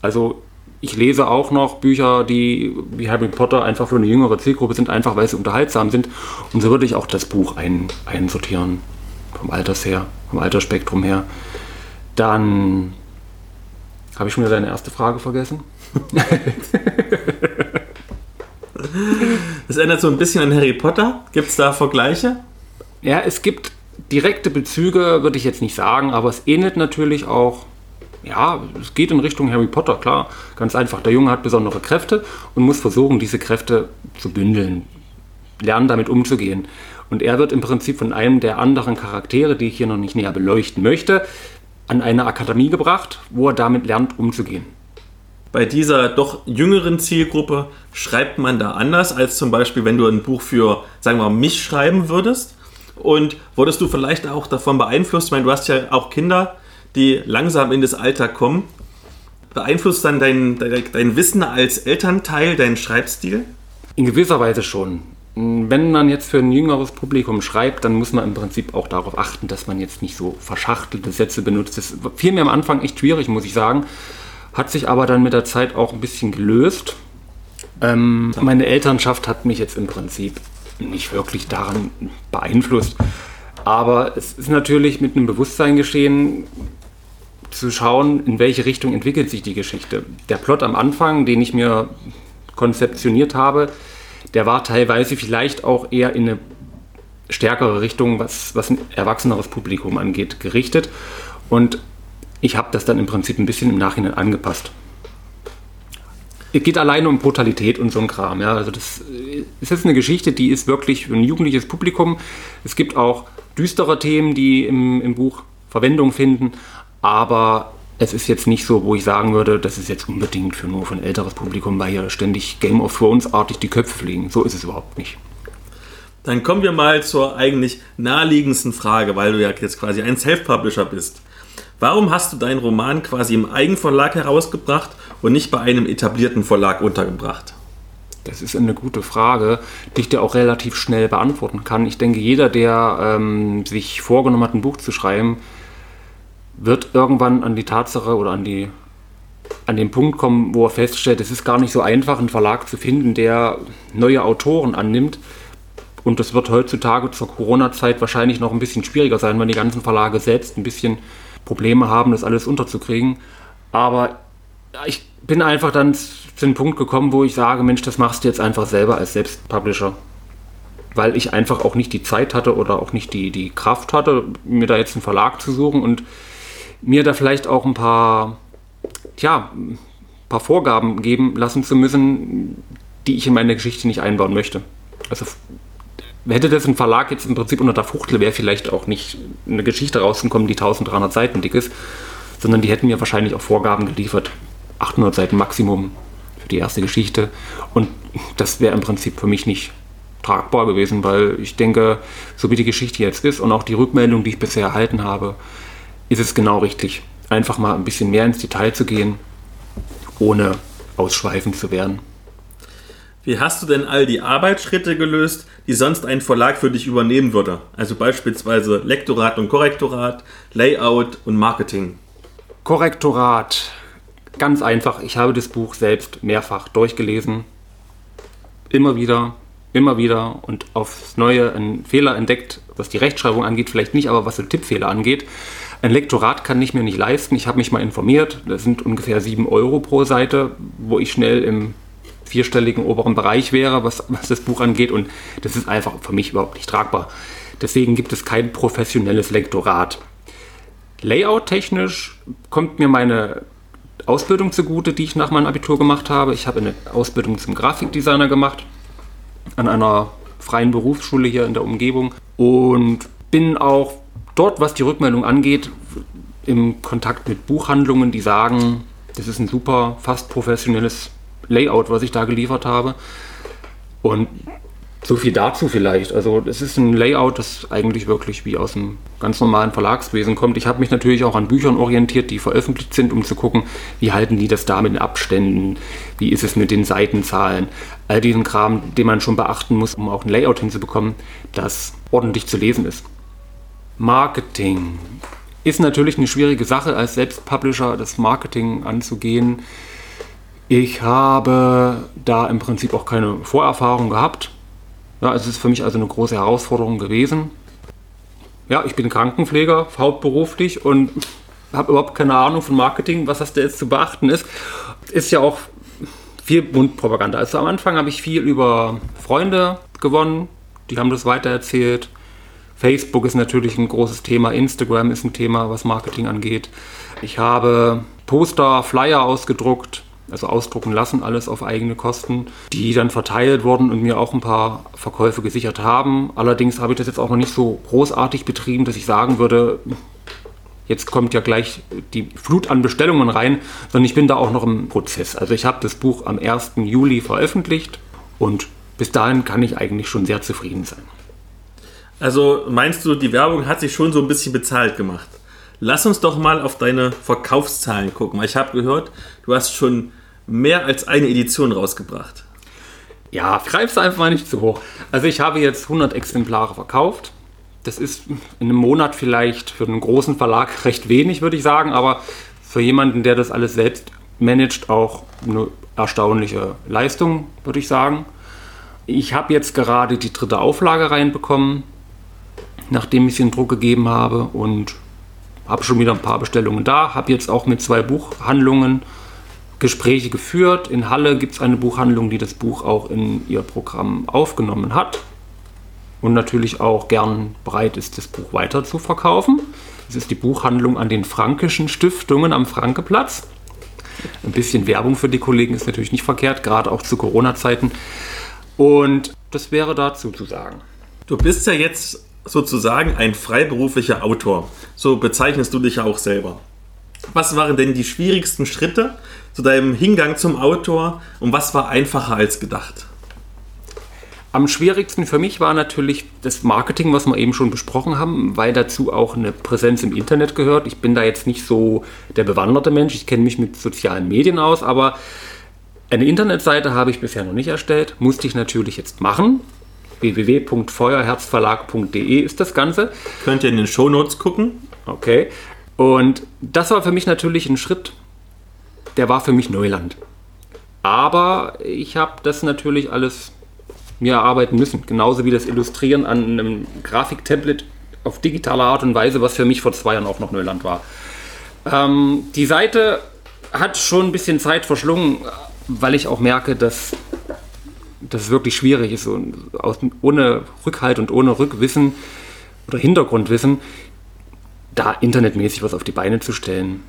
Also ich lese auch noch Bücher, die wie Harry Potter einfach für eine jüngere Zielgruppe sind, einfach weil sie unterhaltsam sind. Und so würde ich auch das Buch ein, einsortieren, vom Alters her, vom Altersspektrum her. Dann habe ich schon wieder deine erste Frage vergessen. Das erinnert so ein bisschen an Harry Potter. Gibt es da Vergleiche? Ja, es gibt direkte Bezüge, würde ich jetzt nicht sagen, aber es ähnelt natürlich auch. Ja, es geht in Richtung Harry Potter, klar. Ganz einfach. Der Junge hat besondere Kräfte und muss versuchen, diese Kräfte zu bündeln, lernen damit umzugehen. Und er wird im Prinzip von einem der anderen Charaktere, die ich hier noch nicht näher beleuchten möchte, an eine Akademie gebracht, wo er damit lernt, umzugehen bei dieser doch jüngeren Zielgruppe schreibt man da anders als zum Beispiel, wenn du ein Buch für, sagen wir mal, mich schreiben würdest? Und wurdest du vielleicht auch davon beeinflusst? Ich meine, du hast ja auch Kinder, die langsam in das Alter kommen. Beeinflusst dann dein, dein, dein Wissen als Elternteil deinen Schreibstil? In gewisser Weise schon. Wenn man jetzt für ein jüngeres Publikum schreibt, dann muss man im Prinzip auch darauf achten, dass man jetzt nicht so verschachtelte Sätze benutzt. Das fiel mir am Anfang echt schwierig, muss ich sagen hat sich aber dann mit der Zeit auch ein bisschen gelöst. Ähm, meine Elternschaft hat mich jetzt im Prinzip nicht wirklich daran beeinflusst. Aber es ist natürlich mit einem Bewusstsein geschehen, zu schauen, in welche Richtung entwickelt sich die Geschichte. Der Plot am Anfang, den ich mir konzeptioniert habe, der war teilweise vielleicht auch eher in eine stärkere Richtung, was, was ein erwachseneres Publikum angeht, gerichtet. Und ich habe das dann im Prinzip ein bisschen im Nachhinein angepasst. Es geht alleine um Brutalität und so ein Kram. Ja. Also das ist jetzt eine Geschichte, die ist wirklich für ein jugendliches Publikum. Es gibt auch düstere Themen, die im, im Buch Verwendung finden, aber es ist jetzt nicht so, wo ich sagen würde, das ist jetzt unbedingt für nur für ein älteres Publikum, weil hier ständig Game of Thrones artig die Köpfe fliegen. So ist es überhaupt nicht. Dann kommen wir mal zur eigentlich naheliegendsten Frage, weil du ja jetzt quasi ein Self-Publisher bist. Warum hast du deinen Roman quasi im Eigenverlag herausgebracht und nicht bei einem etablierten Verlag untergebracht? Das ist eine gute Frage, die ich dir auch relativ schnell beantworten kann. Ich denke, jeder, der ähm, sich vorgenommen hat, ein Buch zu schreiben, wird irgendwann an die Tatsache oder an, die, an den Punkt kommen, wo er feststellt, es ist gar nicht so einfach, einen Verlag zu finden, der neue Autoren annimmt. Und das wird heutzutage zur Corona-Zeit wahrscheinlich noch ein bisschen schwieriger sein, weil die ganzen Verlage selbst ein bisschen Probleme haben, das alles unterzukriegen. Aber ich bin einfach dann zu dem Punkt gekommen, wo ich sage, Mensch, das machst du jetzt einfach selber als Selbstpublisher. Weil ich einfach auch nicht die Zeit hatte oder auch nicht die, die Kraft hatte, mir da jetzt einen Verlag zu suchen und mir da vielleicht auch ein paar, tja, ein paar Vorgaben geben lassen zu müssen, die ich in meine Geschichte nicht einbauen möchte. Also hätte das ein Verlag jetzt im Prinzip unter der Fuchtel, wäre vielleicht auch nicht eine Geschichte rausgekommen, die 1300 Seiten dick ist, sondern die hätten mir wahrscheinlich auch Vorgaben geliefert. 800 Seiten Maximum für die erste Geschichte. Und das wäre im Prinzip für mich nicht tragbar gewesen, weil ich denke, so wie die Geschichte jetzt ist und auch die Rückmeldung, die ich bisher erhalten habe, ist es genau richtig. Einfach mal ein bisschen mehr ins Detail zu gehen, ohne ausschweifend zu werden. Wie hast du denn all die Arbeitsschritte gelöst, die sonst ein Verlag für dich übernehmen würde? Also beispielsweise Lektorat und Korrektorat, Layout und Marketing. Korrektorat. Ganz einfach. Ich habe das Buch selbst mehrfach durchgelesen. Immer wieder immer wieder und aufs Neue einen Fehler entdeckt, was die Rechtschreibung angeht, vielleicht nicht, aber was so Tippfehler angeht. Ein Lektorat kann ich mir nicht leisten. Ich habe mich mal informiert. Das sind ungefähr 7 Euro pro Seite, wo ich schnell im vierstelligen oberen Bereich wäre, was, was das Buch angeht. Und das ist einfach für mich überhaupt nicht tragbar. Deswegen gibt es kein professionelles Lektorat. Layout-technisch kommt mir meine Ausbildung zugute, die ich nach meinem Abitur gemacht habe. Ich habe eine Ausbildung zum Grafikdesigner gemacht an einer freien Berufsschule hier in der Umgebung und bin auch dort, was die Rückmeldung angeht, im Kontakt mit Buchhandlungen, die sagen, das ist ein super, fast professionelles Layout, was ich da geliefert habe. Und so viel dazu vielleicht. Also es ist ein Layout, das eigentlich wirklich wie aus einem ganz normalen Verlagswesen kommt. Ich habe mich natürlich auch an Büchern orientiert, die veröffentlicht sind, um zu gucken, wie halten die das da mit den Abständen, wie ist es mit den Seitenzahlen, all diesen Kram, den man schon beachten muss, um auch ein Layout hinzubekommen, das ordentlich zu lesen ist. Marketing ist natürlich eine schwierige Sache, als Selbstpublisher das Marketing anzugehen. Ich habe da im Prinzip auch keine Vorerfahrung gehabt ja, es ist für mich also eine große Herausforderung gewesen. Ja, ich bin Krankenpfleger, hauptberuflich und habe überhaupt keine Ahnung von Marketing, was das da jetzt zu beachten ist. Ist ja auch viel Mundpropaganda. Also am Anfang habe ich viel über Freunde gewonnen, die haben das weitererzählt. Facebook ist natürlich ein großes Thema, Instagram ist ein Thema, was Marketing angeht. Ich habe Poster, Flyer ausgedruckt, also ausdrucken lassen, alles auf eigene Kosten, die dann verteilt wurden und mir auch ein paar Verkäufe gesichert haben. Allerdings habe ich das jetzt auch noch nicht so großartig betrieben, dass ich sagen würde, jetzt kommt ja gleich die Flut an Bestellungen rein, sondern ich bin da auch noch im Prozess. Also ich habe das Buch am 1. Juli veröffentlicht und bis dahin kann ich eigentlich schon sehr zufrieden sein. Also meinst du, die Werbung hat sich schon so ein bisschen bezahlt gemacht? Lass uns doch mal auf deine Verkaufszahlen gucken. Ich habe gehört, du hast schon mehr als eine Edition rausgebracht. Ja, greif's einfach mal nicht zu hoch. Also ich habe jetzt 100 Exemplare verkauft. Das ist in einem Monat vielleicht für einen großen Verlag recht wenig, würde ich sagen, aber für jemanden, der das alles selbst managt, auch eine erstaunliche Leistung, würde ich sagen. Ich habe jetzt gerade die dritte Auflage reinbekommen, nachdem ich in Druck gegeben habe und habe schon wieder ein paar Bestellungen da, habe jetzt auch mit zwei Buchhandlungen Gespräche geführt. In Halle gibt es eine Buchhandlung, die das Buch auch in ihr Programm aufgenommen hat und natürlich auch gern bereit ist, das Buch weiter zu verkaufen. Das ist die Buchhandlung an den Frankischen Stiftungen am Frankeplatz. Ein bisschen Werbung für die Kollegen ist natürlich nicht verkehrt, gerade auch zu Corona-Zeiten. Und das wäre dazu zu sagen. Du bist ja jetzt sozusagen ein freiberuflicher Autor. So bezeichnest du dich ja auch selber. Was waren denn die schwierigsten Schritte zu deinem Hingang zum Autor und was war einfacher als gedacht? Am schwierigsten für mich war natürlich das Marketing, was wir eben schon besprochen haben, weil dazu auch eine Präsenz im Internet gehört. Ich bin da jetzt nicht so der bewanderte Mensch, ich kenne mich mit sozialen Medien aus, aber eine Internetseite habe ich bisher noch nicht erstellt, musste ich natürlich jetzt machen www.feuerherzverlag.de ist das Ganze. Könnt ihr in den Shownotes gucken. Okay. Und das war für mich natürlich ein Schritt, der war für mich Neuland. Aber ich habe das natürlich alles mir erarbeiten müssen. Genauso wie das Illustrieren an einem Grafiktablet auf digitale Art und Weise, was für mich vor zwei Jahren auch noch Neuland war. Ähm, die Seite hat schon ein bisschen Zeit verschlungen, weil ich auch merke, dass das wirklich schwierig ist, und aus, ohne Rückhalt und ohne Rückwissen oder Hintergrundwissen, da internetmäßig was auf die Beine zu stellen.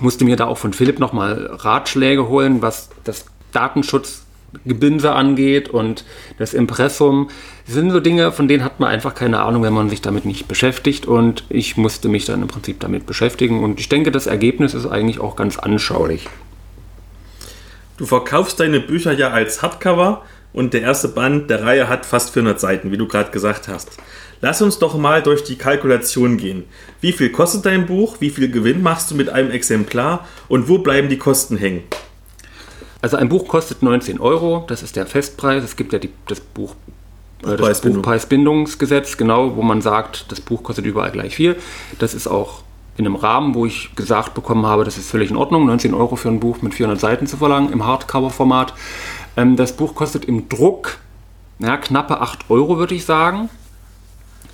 Musste mir da auch von Philipp nochmal Ratschläge holen, was das Datenschutzgebinse angeht und das Impressum. Das sind so Dinge, von denen hat man einfach keine Ahnung, wenn man sich damit nicht beschäftigt. Und ich musste mich dann im Prinzip damit beschäftigen. Und ich denke, das Ergebnis ist eigentlich auch ganz anschaulich. Du verkaufst deine Bücher ja als Hardcover und der erste Band der Reihe hat fast 400 Seiten, wie du gerade gesagt hast. Lass uns doch mal durch die Kalkulation gehen. Wie viel kostet dein Buch? Wie viel Gewinn machst du mit einem Exemplar? Und wo bleiben die Kosten hängen? Also ein Buch kostet 19 Euro, das ist der Festpreis. Es gibt ja die, das Buch äh, das Buchpreisbindungsgesetz, genau, wo man sagt, das Buch kostet überall gleich viel. Das ist auch in einem Rahmen, wo ich gesagt bekommen habe, das ist völlig in Ordnung, 19 Euro für ein Buch mit 400 Seiten zu verlangen im Hardcover-Format. Ähm, das Buch kostet im Druck ja, knappe 8 Euro, würde ich sagen.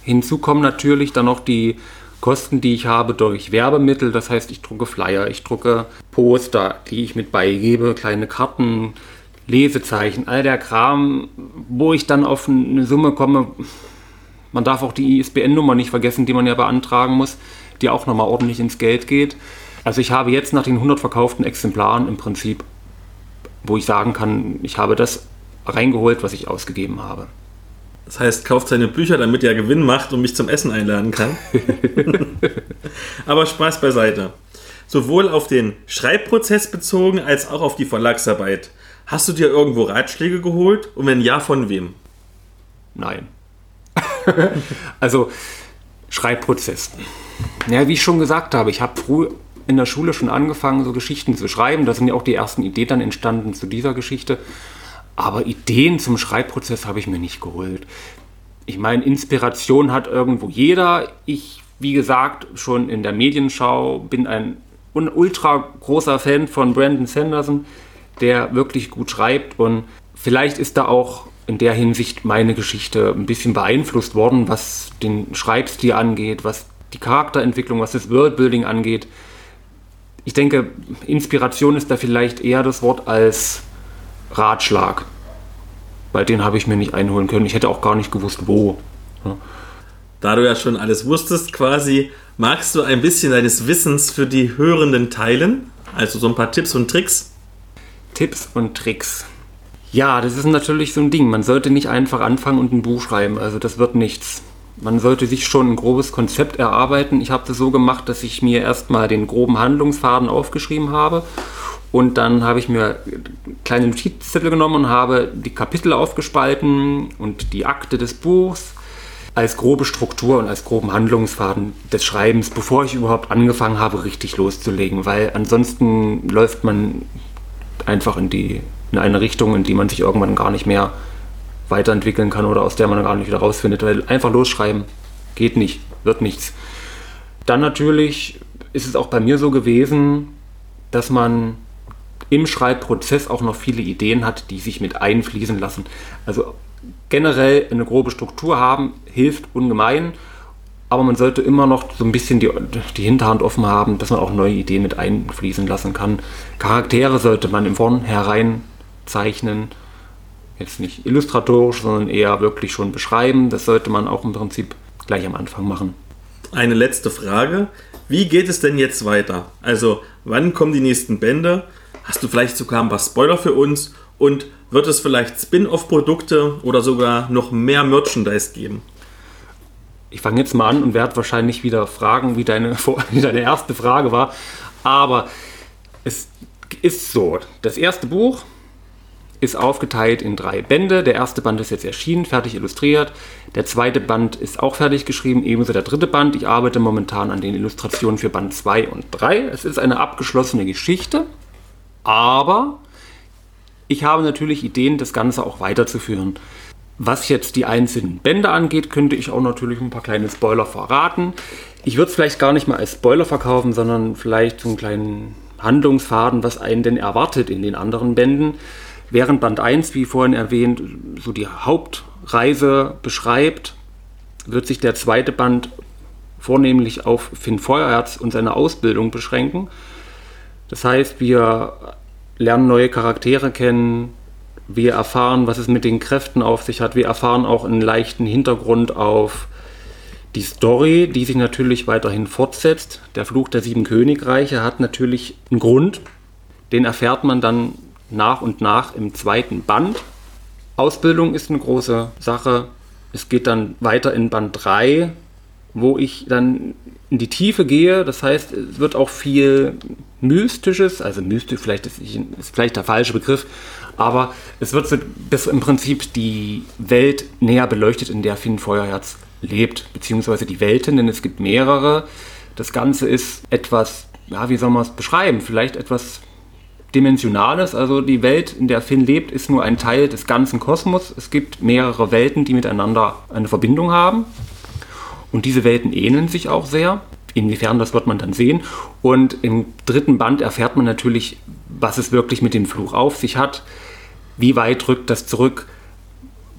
Hinzu kommen natürlich dann noch die Kosten, die ich habe durch Werbemittel. Das heißt, ich drucke Flyer, ich drucke Poster, die ich mit beigebe, kleine Karten, Lesezeichen, all der Kram, wo ich dann auf eine Summe komme. Man darf auch die ISBN-Nummer nicht vergessen, die man ja beantragen muss, die auch nochmal ordentlich ins Geld geht. Also ich habe jetzt nach den 100 verkauften Exemplaren im Prinzip, wo ich sagen kann, ich habe das reingeholt, was ich ausgegeben habe. Das heißt, kauft seine Bücher, damit er Gewinn macht und mich zum Essen einladen kann. Aber Spaß beiseite. Sowohl auf den Schreibprozess bezogen als auch auf die Verlagsarbeit. Hast du dir irgendwo Ratschläge geholt? Und wenn ja, von wem? Nein. also Schreibprozess. Ja, wie ich schon gesagt habe, ich habe früh in der Schule schon angefangen, so Geschichten zu schreiben. Da sind ja auch die ersten Ideen dann entstanden zu dieser Geschichte. Aber Ideen zum Schreibprozess habe ich mir nicht geholt. Ich meine, Inspiration hat irgendwo jeder. Ich, wie gesagt, schon in der Medienschau bin ein ultra großer Fan von Brandon Sanderson, der wirklich gut schreibt. Und vielleicht ist da auch in der Hinsicht meine Geschichte ein bisschen beeinflusst worden, was den Schreibstil angeht, was die Charakterentwicklung, was das Worldbuilding angeht. Ich denke, Inspiration ist da vielleicht eher das Wort als Ratschlag. Weil den habe ich mir nicht einholen können. Ich hätte auch gar nicht gewusst, wo. Da du ja schon alles wusstest, quasi, magst du ein bisschen deines Wissens für die Hörenden teilen? Also so ein paar Tipps und Tricks? Tipps und Tricks. Ja, das ist natürlich so ein Ding. Man sollte nicht einfach anfangen und ein Buch schreiben. Also das wird nichts. Man sollte sich schon ein grobes Konzept erarbeiten. Ich habe das so gemacht, dass ich mir erstmal den groben Handlungsfaden aufgeschrieben habe und dann habe ich mir kleine Notizzettel genommen und habe die Kapitel aufgespalten und die Akte des Buchs als grobe Struktur und als groben Handlungsfaden des Schreibens, bevor ich überhaupt angefangen habe, richtig loszulegen. Weil ansonsten läuft man einfach in, die, in eine Richtung, in die man sich irgendwann gar nicht mehr weiterentwickeln kann oder aus der man gar nicht wieder rausfindet. Weil einfach losschreiben geht nicht, wird nichts. Dann natürlich ist es auch bei mir so gewesen, dass man im Schreibprozess auch noch viele Ideen hat, die sich mit einfließen lassen. Also generell eine grobe Struktur haben hilft ungemein, aber man sollte immer noch so ein bisschen die, die Hinterhand offen haben, dass man auch neue Ideen mit einfließen lassen kann. Charaktere sollte man im Vornherein zeichnen, jetzt nicht illustratorisch, sondern eher wirklich schon beschreiben. Das sollte man auch im Prinzip gleich am Anfang machen. Eine letzte Frage. Wie geht es denn jetzt weiter? Also, wann kommen die nächsten Bände? Hast du vielleicht sogar ein paar Spoiler für uns? Und wird es vielleicht Spin-off-Produkte oder sogar noch mehr Merchandise geben? Ich fange jetzt mal an und werde wahrscheinlich wieder fragen, wie deine, wie deine erste Frage war. Aber es ist so, das erste Buch ist aufgeteilt in drei Bände. Der erste Band ist jetzt erschienen, fertig illustriert. Der zweite Band ist auch fertig geschrieben, ebenso der dritte Band. Ich arbeite momentan an den Illustrationen für Band 2 und 3. Es ist eine abgeschlossene Geschichte. Aber ich habe natürlich Ideen, das Ganze auch weiterzuführen. Was jetzt die einzelnen Bände angeht, könnte ich auch natürlich ein paar kleine Spoiler verraten. Ich würde es vielleicht gar nicht mal als Spoiler verkaufen, sondern vielleicht so einen kleinen Handlungsfaden, was einen denn erwartet in den anderen Bänden. Während Band 1, wie vorhin erwähnt, so die Hauptreise beschreibt, wird sich der zweite Band vornehmlich auf Finn Feuerherz und seine Ausbildung beschränken. Das heißt, wir lernen neue Charaktere kennen, wir erfahren, was es mit den Kräften auf sich hat, wir erfahren auch einen leichten Hintergrund auf die Story, die sich natürlich weiterhin fortsetzt. Der Fluch der sieben Königreiche hat natürlich einen Grund, den erfährt man dann nach und nach im zweiten Band. Ausbildung ist eine große Sache. Es geht dann weiter in Band 3, wo ich dann in die Tiefe gehe. Das heißt, es wird auch viel Mystisches, also mystisch vielleicht ist, ist vielleicht der falsche Begriff, aber es wird so, bis im Prinzip die Welt näher beleuchtet, in der Finn Feuerherz lebt, beziehungsweise die Welten, denn es gibt mehrere. Das Ganze ist etwas, ja, wie soll man es beschreiben? Vielleicht etwas Dimensionales. Also die Welt, in der Finn lebt, ist nur ein Teil des ganzen Kosmos. Es gibt mehrere Welten, die miteinander eine Verbindung haben. Und diese Welten ähneln sich auch sehr. Inwiefern, das wird man dann sehen. Und im dritten Band erfährt man natürlich, was es wirklich mit dem Fluch auf sich hat. Wie weit rückt das zurück?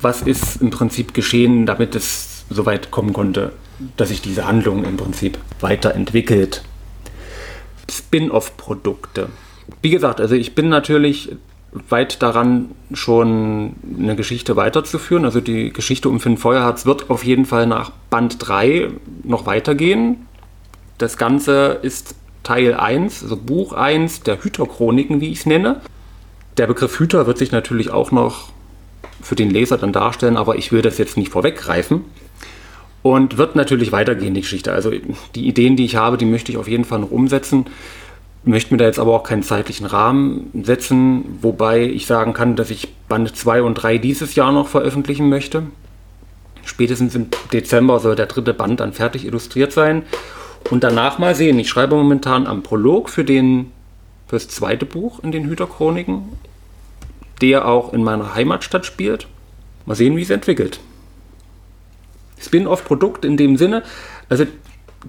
was ist im Prinzip geschehen, damit es so weit kommen konnte, dass sich diese Handlung im Prinzip weiterentwickelt. Spin-off-Produkte. Wie gesagt, also ich bin natürlich weit daran, schon eine Geschichte weiterzuführen. Also die Geschichte um Finn Feuerherz wird auf jeden Fall nach Band 3 noch weitergehen. Das Ganze ist Teil 1, also Buch 1 der Hüterchroniken, wie ich es nenne. Der Begriff Hüter wird sich natürlich auch noch für den Leser dann darstellen, aber ich will das jetzt nicht vorweggreifen. Und wird natürlich weitergehen, die Geschichte. Also die Ideen, die ich habe, die möchte ich auf jeden Fall noch umsetzen möchte mir da jetzt aber auch keinen zeitlichen Rahmen setzen, wobei ich sagen kann, dass ich Band 2 und 3 dieses Jahr noch veröffentlichen möchte. Spätestens im Dezember soll der dritte Band dann fertig illustriert sein. Und danach mal sehen. Ich schreibe momentan am Prolog für, den, für das zweite Buch in den Hüterchroniken, der auch in meiner Heimatstadt spielt. Mal sehen, wie es entwickelt. Spin-off-Produkt in dem Sinne, also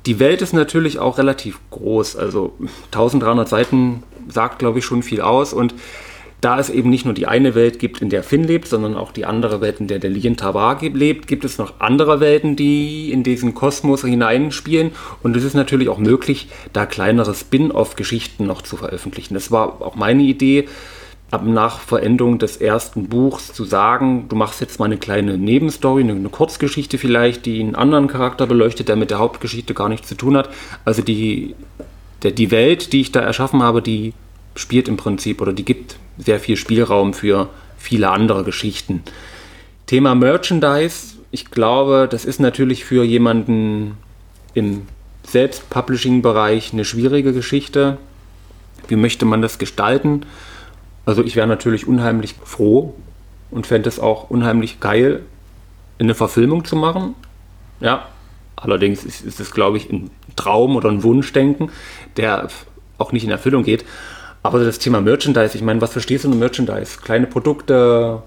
die Welt ist natürlich auch relativ groß. Also 1300 Seiten sagt, glaube ich, schon viel aus. Und da es eben nicht nur die eine Welt gibt, in der Finn lebt, sondern auch die andere Welt, in der der Lien Tabar lebt, gibt es noch andere Welten, die in diesen Kosmos hineinspielen. Und es ist natürlich auch möglich, da kleinere Spin-off-Geschichten noch zu veröffentlichen. Das war auch meine Idee ab nach Verendung des ersten Buchs zu sagen, du machst jetzt mal eine kleine Nebenstory, eine, eine, Kurzgeschichte vielleicht, die einen anderen Charakter beleuchtet, der mit der Hauptgeschichte gar nichts zu tun hat. Also die, der, die Welt, die ich da erschaffen habe, die spielt im Prinzip oder die gibt sehr viel Spielraum für viele andere Geschichten. Thema Merchandise, ich glaube, das ist natürlich für jemanden im Selbst-Publishing-Bereich eine schwierige Geschichte. Wie möchte man das gestalten? Also ich wäre natürlich unheimlich froh und fände es auch unheimlich geil, eine Verfilmung zu machen. Ja, allerdings ist, ist es, glaube ich, ein Traum oder ein Wunschdenken, der auch nicht in Erfüllung geht. Aber das Thema Merchandise, ich meine, was verstehst du unter Merchandise? Kleine Produkte,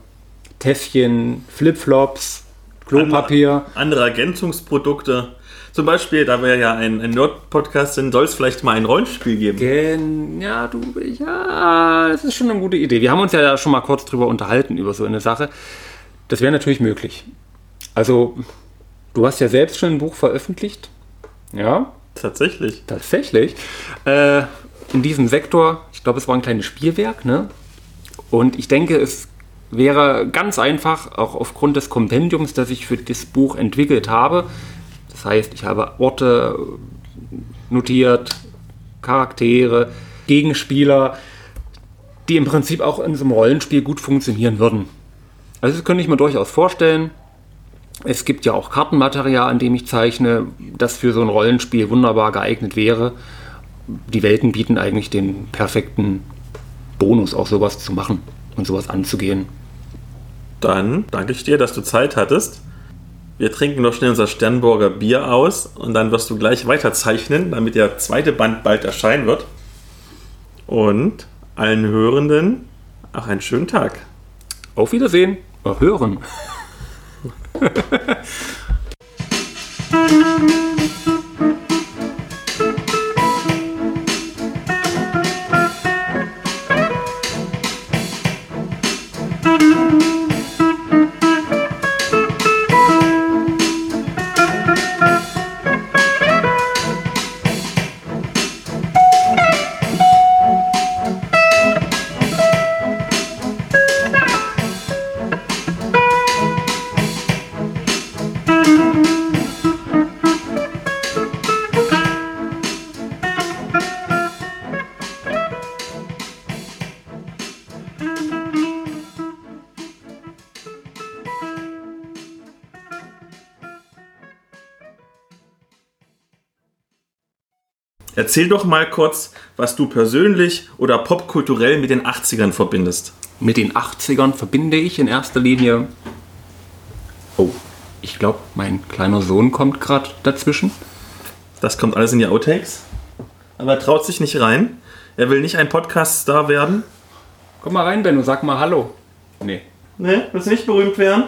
Tässchen, Flipflops, Klopapier. Andere, andere Ergänzungsprodukte. Zum Beispiel, da wir ja ein, ein Nerd-Podcast sind, soll es vielleicht mal ein Rollenspiel geben. Gen ja, du, ja, das ist schon eine gute Idee. Wir haben uns ja schon mal kurz drüber unterhalten, über so eine Sache. Das wäre natürlich möglich. Also, du hast ja selbst schon ein Buch veröffentlicht. Ja. Tatsächlich. Tatsächlich. Äh, in diesem Sektor, ich glaube, es war ein kleines Spielwerk, ne? Und ich denke, es wäre ganz einfach, auch aufgrund des Kompendiums, das ich für das Buch entwickelt habe, das heißt, ich habe Orte notiert, Charaktere, Gegenspieler, die im Prinzip auch in so einem Rollenspiel gut funktionieren würden. Also das könnte ich mir durchaus vorstellen. Es gibt ja auch Kartenmaterial, an dem ich zeichne, das für so ein Rollenspiel wunderbar geeignet wäre. Die Welten bieten eigentlich den perfekten Bonus, auch sowas zu machen und sowas anzugehen. Dann danke ich dir, dass du Zeit hattest. Wir trinken noch schnell unser Sternburger Bier aus und dann wirst du gleich weiterzeichnen, damit der zweite Band bald erscheinen wird. Und allen Hörenden auch einen schönen Tag. Auf Wiedersehen. Hören. Erzähl doch mal kurz, was du persönlich oder popkulturell mit den 80ern verbindest. Mit den 80ern verbinde ich in erster Linie. Oh, ich glaube, mein kleiner Sohn kommt gerade dazwischen. Das kommt alles in die Outtakes. Aber er traut sich nicht rein. Er will nicht ein Podcast-Star werden. Komm mal rein, Benno, sag mal Hallo. Nee. Nee, willst du nicht berühmt werden?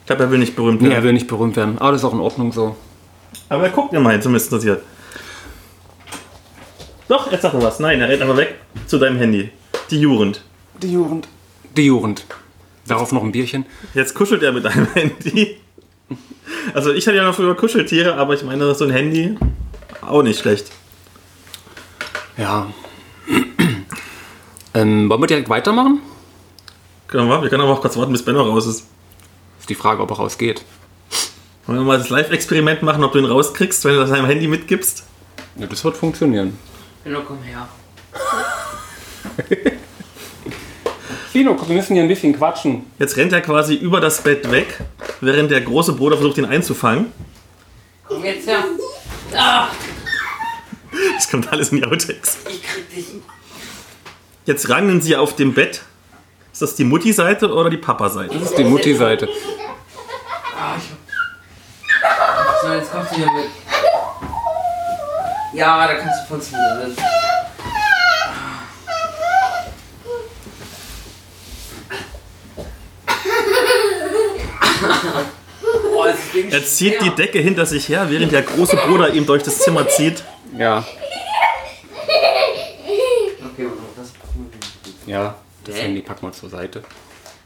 Ich glaube, er will nicht berühmt werden. Nee, er will nicht berühmt werden. Aber das ist auch in Ordnung so. Aber er guckt immerhin, zumindest interessiert. Doch, jetzt sag was. Nein, er rennt aber weg zu deinem Handy. Die Jugend. Die Jugend. Die Jugend. Darauf noch ein Bierchen. Jetzt kuschelt er mit deinem Handy. Also ich hatte ja noch früher Kuscheltiere, aber ich meine, so ein Handy auch nicht schlecht. Ja. ähm, wollen wir direkt weitermachen? Können wir, wir können aber auch kurz warten, bis Benno raus ist. Ist die Frage, ob er rausgeht. Wollen wir mal das Live-Experiment machen, ob du ihn rauskriegst, wenn du das deinem Handy mitgibst? Ja, das wird funktionieren. Benno, komm her. Lino, komm, wir müssen hier ein bisschen quatschen. Jetzt rennt er quasi über das Bett weg, während der große Bruder versucht, ihn einzufangen. Komm jetzt her. Ah, Das kommt alles in die Outtakes. ich krieg dich. Jetzt rangen sie auf dem Bett. Ist das die Mutti-Seite oder die Papa-Seite? Das ist die Mutti-Seite. Ah, ich hab... So, jetzt kommst du hier mit. Ja, da kannst du von zu mir sitzen. Es ist wegen Er zieht schwer. die Decke hinter sich her, während der große Bruder ihm durch das Zimmer zieht. Ja. Okay, und das packen wir Ja, das? Handy packen wir zur Seite.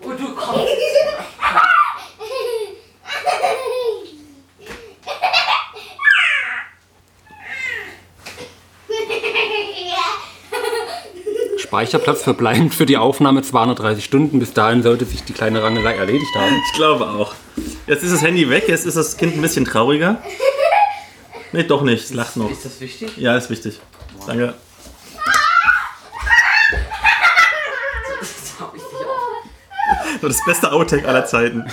Oh, du kommst. Speicherplatz verbleibend für die Aufnahme 230 Stunden. Bis dahin sollte sich die kleine Rangelei erledigt haben. Ich glaube auch. Jetzt ist das Handy weg, jetzt ist das Kind ein bisschen trauriger. Nee, doch nicht, es lacht noch. Ist das wichtig? Ja, ist wichtig. Danke. Auch. Nur das beste Outtake aller Zeiten.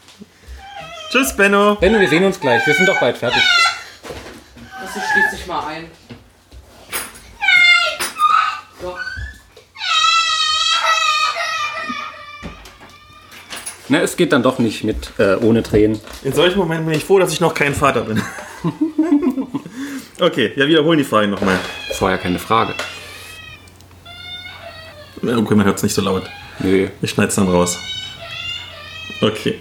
Tschüss, Benno. Benno, wir sehen uns gleich. Wir sind doch bald fertig. Das schließt sich mal ein. So. Na, es geht dann doch nicht mit äh, ohne Tränen. In solchen Momenten bin ich froh, dass ich noch kein Vater bin. okay, ja, wiederholen die Fragen nochmal. Das war ja keine Frage. Okay, man hört es nicht so laut. Nö. Ich schneide es dann raus. Okay.